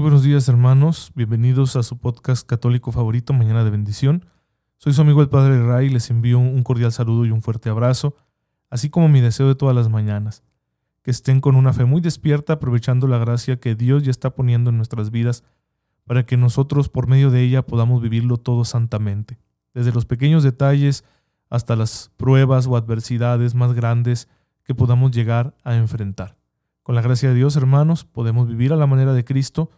Muy buenos días hermanos, bienvenidos a su podcast católico favorito Mañana de Bendición. Soy su amigo el Padre Ray y les envío un cordial saludo y un fuerte abrazo, así como mi deseo de todas las mañanas. Que estén con una fe muy despierta aprovechando la gracia que Dios ya está poniendo en nuestras vidas para que nosotros por medio de ella podamos vivirlo todo santamente, desde los pequeños detalles hasta las pruebas o adversidades más grandes que podamos llegar a enfrentar. Con la gracia de Dios, hermanos, podemos vivir a la manera de Cristo,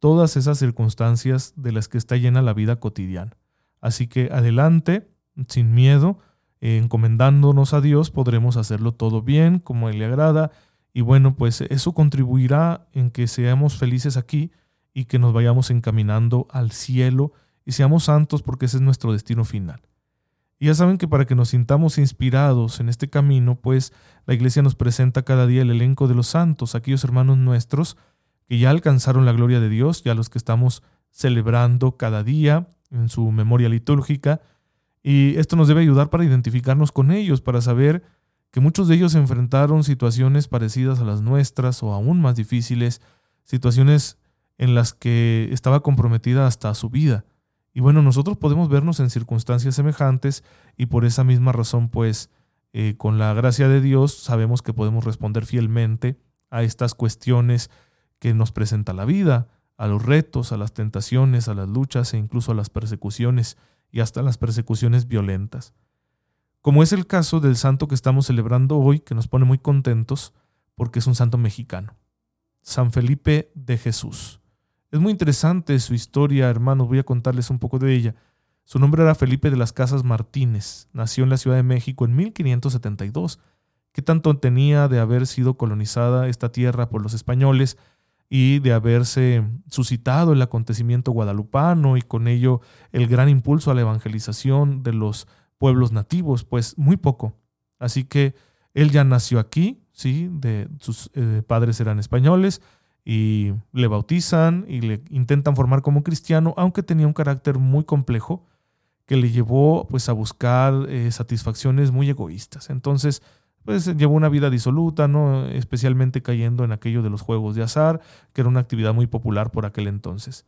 todas esas circunstancias de las que está llena la vida cotidiana. Así que adelante, sin miedo, encomendándonos a Dios, podremos hacerlo todo bien, como Él le agrada, y bueno, pues eso contribuirá en que seamos felices aquí y que nos vayamos encaminando al cielo y seamos santos porque ese es nuestro destino final. Y ya saben que para que nos sintamos inspirados en este camino, pues la iglesia nos presenta cada día el elenco de los santos, aquellos hermanos nuestros que ya alcanzaron la gloria de Dios, ya los que estamos celebrando cada día en su memoria litúrgica. Y esto nos debe ayudar para identificarnos con ellos, para saber que muchos de ellos enfrentaron situaciones parecidas a las nuestras o aún más difíciles, situaciones en las que estaba comprometida hasta su vida. Y bueno, nosotros podemos vernos en circunstancias semejantes y por esa misma razón, pues, eh, con la gracia de Dios sabemos que podemos responder fielmente a estas cuestiones que nos presenta la vida, a los retos, a las tentaciones, a las luchas e incluso a las persecuciones y hasta las persecuciones violentas. Como es el caso del santo que estamos celebrando hoy, que nos pone muy contentos porque es un santo mexicano, San Felipe de Jesús. Es muy interesante su historia, hermanos, voy a contarles un poco de ella. Su nombre era Felipe de las Casas Martínez, nació en la Ciudad de México en 1572. ¿Qué tanto tenía de haber sido colonizada esta tierra por los españoles y de haberse suscitado el acontecimiento guadalupano y con ello el gran impulso a la evangelización de los pueblos nativos, pues muy poco. Así que él ya nació aquí, sí, de sus eh, padres eran españoles y le bautizan y le intentan formar como cristiano, aunque tenía un carácter muy complejo que le llevó pues a buscar eh, satisfacciones muy egoístas. Entonces, pues llevó una vida disoluta, ¿no? especialmente cayendo en aquello de los juegos de azar, que era una actividad muy popular por aquel entonces.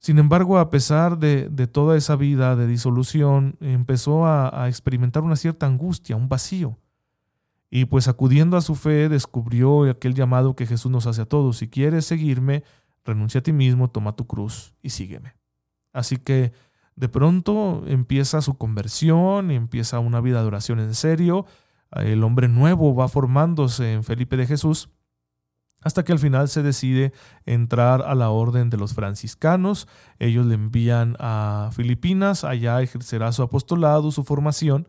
Sin embargo, a pesar de, toda esa vida de disolución, empezó a, a, experimentar una cierta angustia, un vacío. Y pues acudiendo a su fe, descubrió aquel llamado que Jesús nos hace a todos. Si quieres seguirme, renuncia a ti mismo, toma tu cruz y sígueme. Así que de pronto empieza su conversión, empieza una vida de oración en serio, el hombre nuevo va formándose en Felipe de Jesús, hasta que al final se decide entrar a la orden de los franciscanos. Ellos le envían a Filipinas, allá ejercerá su apostolado, su formación,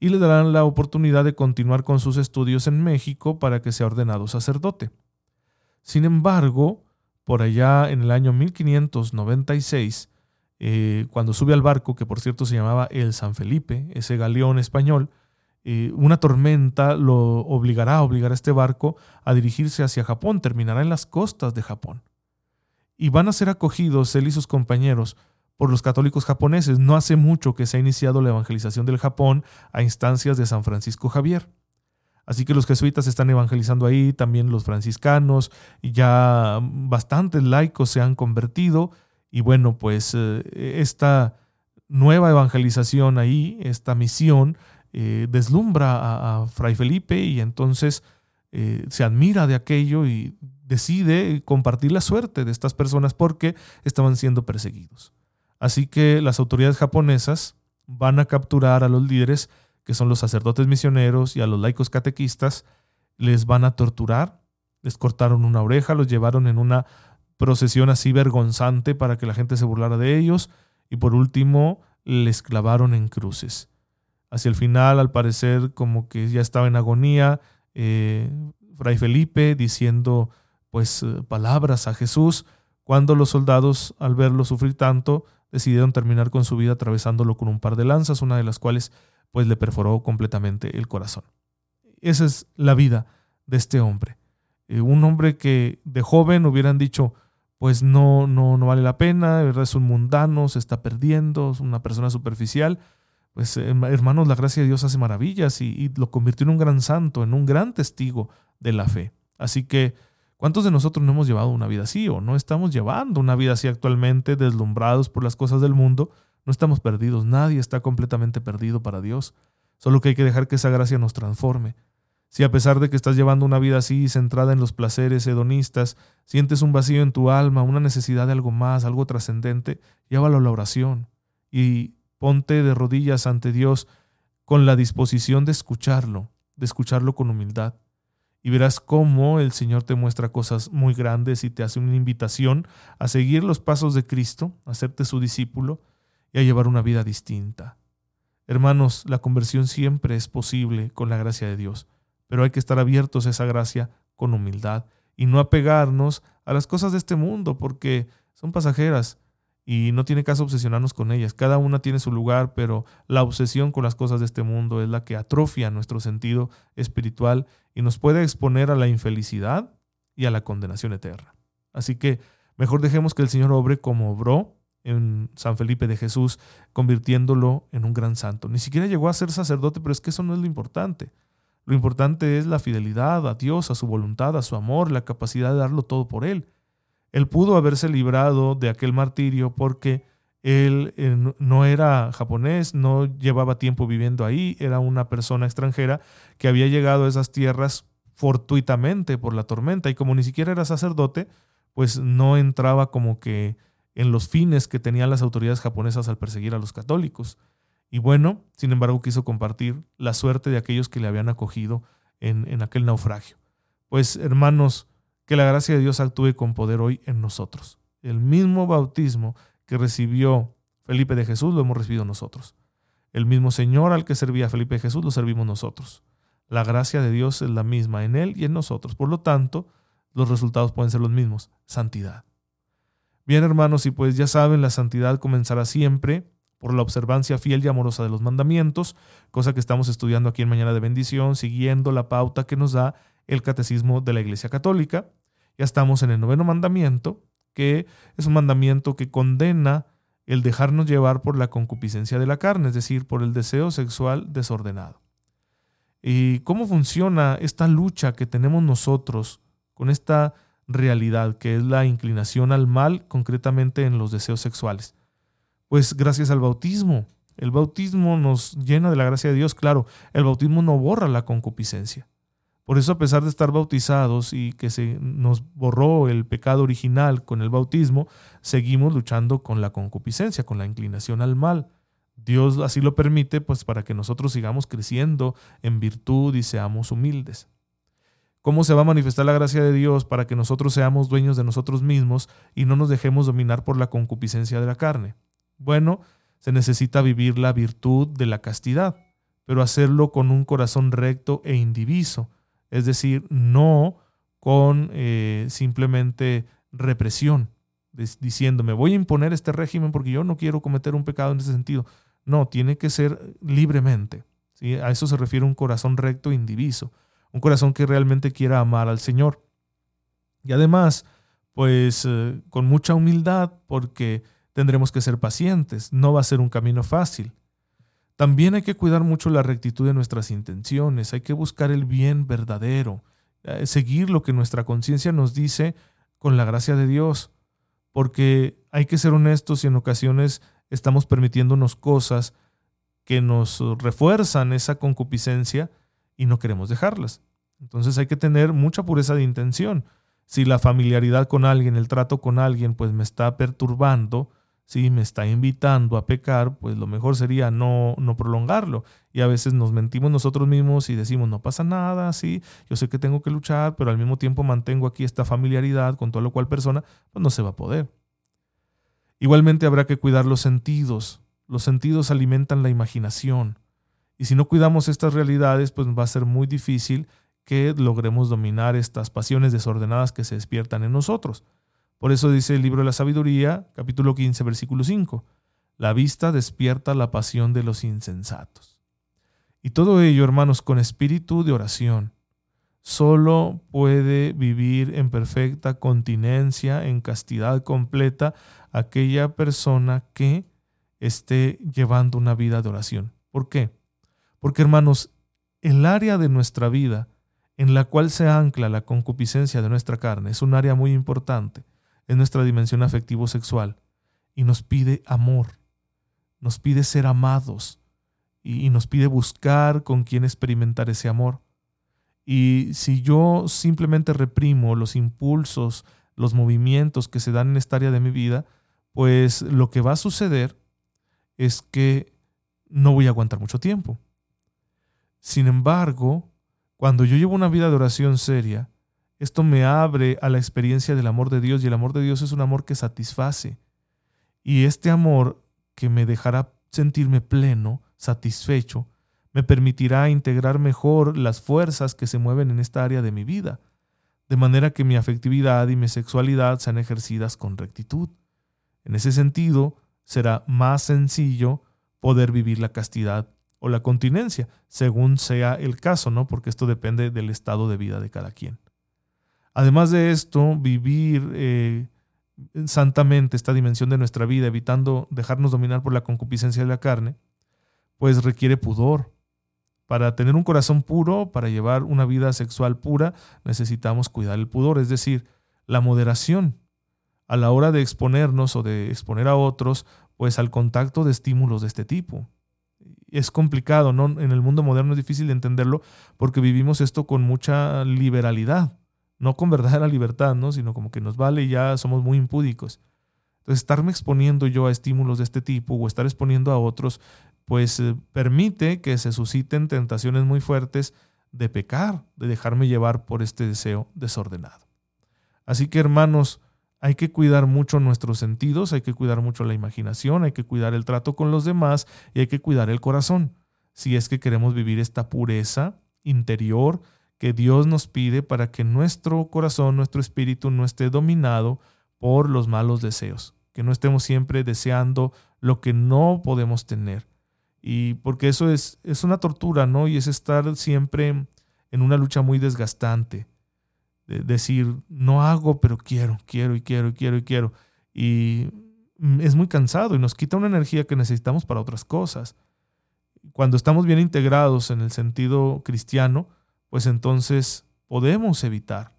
y le darán la oportunidad de continuar con sus estudios en México para que sea ordenado sacerdote. Sin embargo, por allá en el año 1596, eh, cuando sube al barco, que por cierto se llamaba el San Felipe, ese galeón español, una tormenta lo obligará, obligará a este barco a dirigirse hacia Japón, terminará en las costas de Japón. Y van a ser acogidos él y sus compañeros por los católicos japoneses. No hace mucho que se ha iniciado la evangelización del Japón a instancias de San Francisco Javier. Así que los jesuitas están evangelizando ahí, también los franciscanos, ya bastantes laicos se han convertido. Y bueno, pues eh, esta nueva evangelización ahí, esta misión, eh, deslumbra a, Fray Felipe y entonces eh, se admira de aquello y decide compartir la suerte de estas personas porque estaban siendo perseguidos. Así que las autoridades japonesas van a capturar a los líderes, que son los sacerdotes misioneros y a los laicos catequistas, les van a torturar, les cortaron una oreja, los llevaron en una procesión así vergonzante para que la gente se burlara de ellos y por último les clavaron en cruces. Hacia el final, al parecer, como que ya estaba en agonía, eh, Fray Felipe diciendo pues eh, palabras a Jesús, cuando los soldados, al verlo sufrir tanto, decidieron terminar con su vida atravesándolo con un par de lanzas, una de las cuales pues le perforó completamente el corazón. Esa es la vida de este hombre. Eh, un hombre que de joven hubieran dicho, pues no, no, no vale la pena, ¿verdad? es un mundano, se está perdiendo, es una persona superficial. Pues hermanos, la gracia de Dios hace maravillas y, lo convirtió en un gran santo, en un gran testigo de la fe. Así que, ¿cuántos de nosotros no hemos llevado una vida así o no estamos llevando una vida así actualmente, deslumbrados por las cosas del mundo? No estamos perdidos, nadie está completamente perdido para Dios, solo que hay que dejar que esa gracia nos transforme. Si a pesar de que estás llevando una vida así, centrada en los placeres hedonistas, sientes un vacío en tu alma, una necesidad de algo más, algo trascendente, llévalo a la oración y ponte de rodillas ante Dios con la disposición de escucharlo, de escucharlo con humildad y verás cómo el Señor te muestra cosas muy grandes y te hace una invitación a seguir los pasos de Cristo, a hacerte su discípulo y a llevar una vida distinta. Hermanos, la conversión siempre es posible con la gracia de Dios, pero hay que estar abiertos a esa gracia con humildad y no apegarnos a las cosas de este mundo porque son pasajeras y no tiene caso obsesionarnos con ellas. Cada una tiene su lugar, pero la obsesión con las cosas de este mundo es la que atrofia nuestro sentido espiritual y nos puede exponer a la infelicidad y a la condenación eterna. Así que mejor dejemos que el Señor obre como obró en San Felipe de Jesús, convirtiéndolo en un gran santo. Ni siquiera llegó a ser sacerdote, pero es que eso no es lo importante. Lo importante es la fidelidad a Dios, a su voluntad, a su amor, la capacidad de darlo todo por Él. Él pudo haberse librado de aquel martirio porque él eh, no era japonés, no llevaba tiempo viviendo ahí, era una persona extranjera que había llegado a esas tierras fortuitamente por la tormenta y como ni siquiera era sacerdote, pues no entraba como que en los fines que tenían las autoridades japonesas al perseguir a los católicos. Y bueno, sin embargo, quiso compartir la suerte de aquellos que le habían acogido en, en aquel naufragio. Pues hermanos, que la gracia de Dios actúe con poder hoy en nosotros. El mismo bautismo que recibió Felipe de Jesús lo hemos recibido nosotros. El mismo Señor al que servía Felipe de Jesús lo servimos nosotros. La gracia de Dios es la misma en Él y en nosotros. Por lo tanto, los resultados pueden ser los mismos. Santidad. Bien, hermanos, y pues ya saben, la santidad comenzará siempre por la observancia fiel y amorosa de los mandamientos, cosa que estamos estudiando aquí en Mañana de Bendición, siguiendo la pauta que nos da el catecismo de la Iglesia Católica. Ya estamos en el noveno mandamiento, que es un mandamiento que condena el dejarnos llevar por la concupiscencia de la carne, es decir, por el deseo sexual desordenado. ¿Y cómo funciona esta lucha que tenemos nosotros con esta realidad que es la inclinación al mal, concretamente en los deseos sexuales? Pues gracias al bautismo. El bautismo nos llena de la gracia de Dios, claro, el bautismo no borra la concupiscencia. Por eso, a pesar de estar bautizados y que se nos borró el pecado original con el bautismo, seguimos luchando con la concupiscencia, con la inclinación al mal. Dios así lo permite, pues para que nosotros sigamos creciendo en virtud y seamos humildes. ¿Cómo se va a manifestar la gracia de Dios para que nosotros seamos dueños de nosotros mismos y no nos dejemos dominar por la concupiscencia de la carne? Bueno, se necesita vivir la virtud de la castidad, pero hacerlo con un corazón recto e indiviso es decir, no con eh, simplemente represión, diciendo, me voy a imponer este régimen porque yo no quiero cometer un pecado en ese sentido. No, tiene que ser libremente. A eso se refiere un corazón recto e indiviso, un corazón que realmente quiera amar al Señor. Y además, pues eh, con mucha humildad, porque tendremos que ser pacientes, no va a ser un camino fácil. También hay que cuidar mucho la rectitud de nuestras intenciones, hay que buscar el bien verdadero, eh, seguir lo que nuestra conciencia nos dice con la gracia de Dios, porque hay que ser honestos y en ocasiones estamos permitiéndonos cosas que nos refuerzan esa concupiscencia y no queremos dejarlas. Entonces hay que tener mucha pureza de intención. Si la familiaridad con alguien, el trato con alguien, pues me está perturbando, si me está invitando a pecar, pues lo mejor sería no, no prolongarlo. Y a veces nos mentimos nosotros mismos y decimos, no pasa nada, sí, yo sé que tengo que luchar, pero al mismo tiempo mantengo aquí esta familiaridad con toda lo cual persona, pues no se va a poder. Igualmente habrá que cuidar los sentidos. Los sentidos alimentan la imaginación. Y si no cuidamos estas realidades, pues va a ser muy difícil que logremos dominar estas pasiones desordenadas que se despiertan en nosotros. Por eso dice el libro de la sabiduría, capítulo 15, versículo 5, la vista despierta la pasión de los insensatos. Y todo ello, hermanos, con espíritu de oración. Solo puede vivir en perfecta continencia, en castidad completa, aquella persona que esté llevando una vida de oración. ¿Por qué? Porque, hermanos, el área de nuestra vida en la cual se ancla la concupiscencia de nuestra carne es un área muy importante, es nuestra dimensión afectivo-sexual y nos pide amor, nos pide ser amados y, nos pide buscar con quién experimentar ese amor. Y si yo simplemente reprimo los impulsos, los movimientos que se dan en esta área de mi vida, pues lo que va a suceder es que no voy a aguantar mucho tiempo. Sin embargo, cuando yo llevo una vida de oración seria, esto me abre a la experiencia del amor de Dios y el amor de Dios es un amor que satisface. Y este amor que me dejará sentirme pleno, satisfecho, me permitirá integrar mejor las fuerzas que se mueven en esta área de mi vida, de manera que mi afectividad y mi sexualidad sean ejercidas con rectitud. En ese sentido, será más sencillo poder vivir la castidad o la continencia, según sea el caso, ¿no? Porque esto depende del estado de vida de cada quien. Además de esto, vivir eh, santamente esta dimensión de nuestra vida, evitando dejarnos dominar por la concupiscencia de la carne, pues requiere pudor. Para tener un corazón puro, para llevar una vida sexual pura, necesitamos cuidar el pudor, es decir, la moderación a la hora de exponernos o de exponer a otros, pues al contacto de estímulos de este tipo. Es complicado, ¿no? En el mundo moderno es difícil de entenderlo porque vivimos esto con mucha liberalidad, no con verdadera libertad, ¿no? Sino como que nos vale y ya somos muy impúdicos. Entonces, estarme exponiendo yo a estímulos de este tipo o estar exponiendo a otros, pues eh, permite que se susciten tentaciones muy fuertes de pecar, de dejarme llevar por este deseo desordenado. Así que, hermanos, hay que cuidar mucho nuestros sentidos, hay que cuidar mucho la imaginación, hay que cuidar el trato con los demás y hay que cuidar el corazón, si es que queremos vivir esta pureza interior que Dios nos pide para que nuestro corazón, nuestro espíritu no esté dominado por los malos deseos, que no estemos siempre deseando lo que no podemos tener. Y porque eso es, es una tortura, ¿no? Y es estar siempre en una lucha muy desgastante decir, no hago, pero quiero, quiero y quiero y quiero y quiero. Y mm, es muy cansado y nos quita una energía que necesitamos para otras cosas. Cuando estamos bien integrados en el sentido cristiano, pues entonces podemos evitar,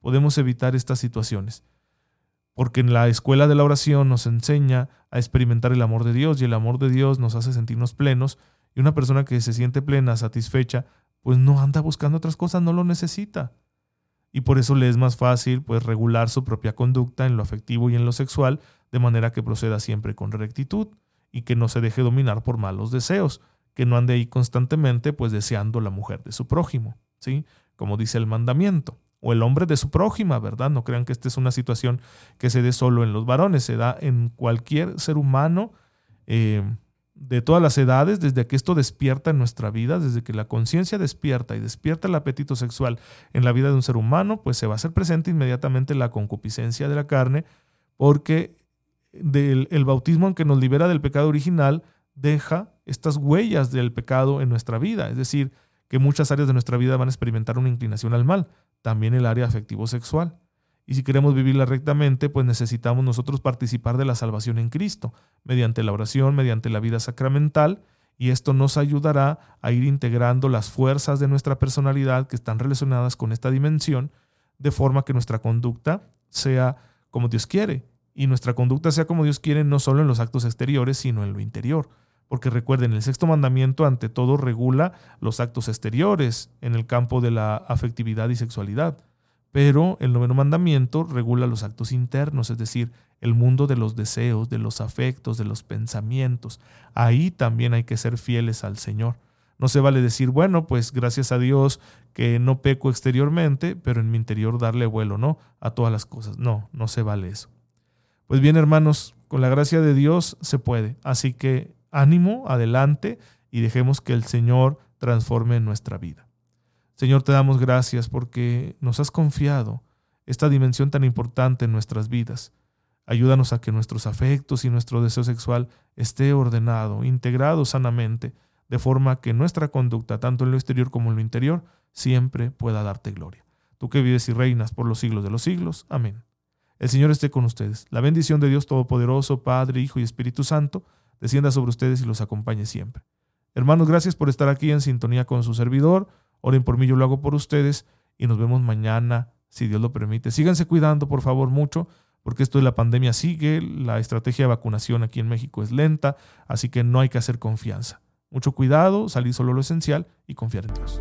podemos evitar estas situaciones. Porque en la escuela de la oración nos enseña a experimentar el amor de Dios y el amor de Dios nos hace sentirnos plenos y una persona que se siente plena, satisfecha, pues no anda buscando otras cosas, no lo necesita y por eso le es más fácil pues regular su propia conducta en lo afectivo y en lo sexual de manera que proceda siempre con rectitud y que no se deje dominar por malos deseos, que no ande ahí constantemente pues deseando la mujer de su prójimo, ¿sí? Como dice el mandamiento, o el hombre de su prójima, ¿verdad? No crean que esta es una situación que se dé solo en los varones, se da en cualquier ser humano eh, de todas las edades, desde que esto despierta en nuestra vida, desde que la conciencia despierta y despierta el apetito sexual en la vida de un ser humano, pues se va a hacer presente inmediatamente la concupiscencia de la carne, porque del, el bautismo, aunque nos libera del pecado original, deja estas huellas del pecado en nuestra vida, es decir, que muchas áreas de nuestra vida van a experimentar una inclinación al mal, también el área afectivo-sexual. Y si queremos vivirla rectamente, pues necesitamos nosotros participar de la salvación en Cristo, mediante la oración, mediante la vida sacramental, y esto nos ayudará a ir integrando las fuerzas de nuestra personalidad que están relacionadas con esta dimensión, de forma que nuestra conducta sea como Dios quiere, y nuestra conducta sea como Dios quiere no solo en los actos exteriores, sino en lo interior. Porque recuerden, el sexto mandamiento ante todo regula los actos exteriores en el campo de la afectividad y sexualidad pero el noveno mandamiento regula los actos internos, es decir, el mundo de los deseos, de los afectos, de los pensamientos. Ahí también hay que ser fieles al Señor. No se vale decir, bueno, pues gracias a Dios que no peco exteriormente, pero en mi interior darle vuelo, ¿no? A todas las cosas. No, no se vale eso. Pues bien, hermanos, con la gracia de Dios se puede. Así que ánimo, adelante y dejemos que el Señor transforme nuestra vida. Señor, te damos gracias porque nos has confiado esta dimensión tan importante en nuestras vidas. Ayúdanos a que nuestros afectos y nuestro deseo sexual esté ordenado, integrado sanamente, de forma que nuestra conducta, tanto en lo exterior como en lo interior, siempre pueda darte gloria. Tú que vives y reinas por los siglos de los siglos. Amén. El Señor esté con ustedes. La bendición de Dios Todopoderoso, Padre, Hijo y Espíritu Santo, descienda sobre ustedes y los acompañe siempre. Hermanos, gracias por estar aquí en sintonía con su servidor. Oren por mí, yo lo hago por ustedes y nos vemos mañana, si Dios lo permite. Síganse cuidando, por favor, mucho porque esto de la pandemia sigue, la estrategia de vacunación aquí en México es lenta, así que no hay que hacer confianza. Mucho cuidado, salir solo lo esencial y confiar en Dios.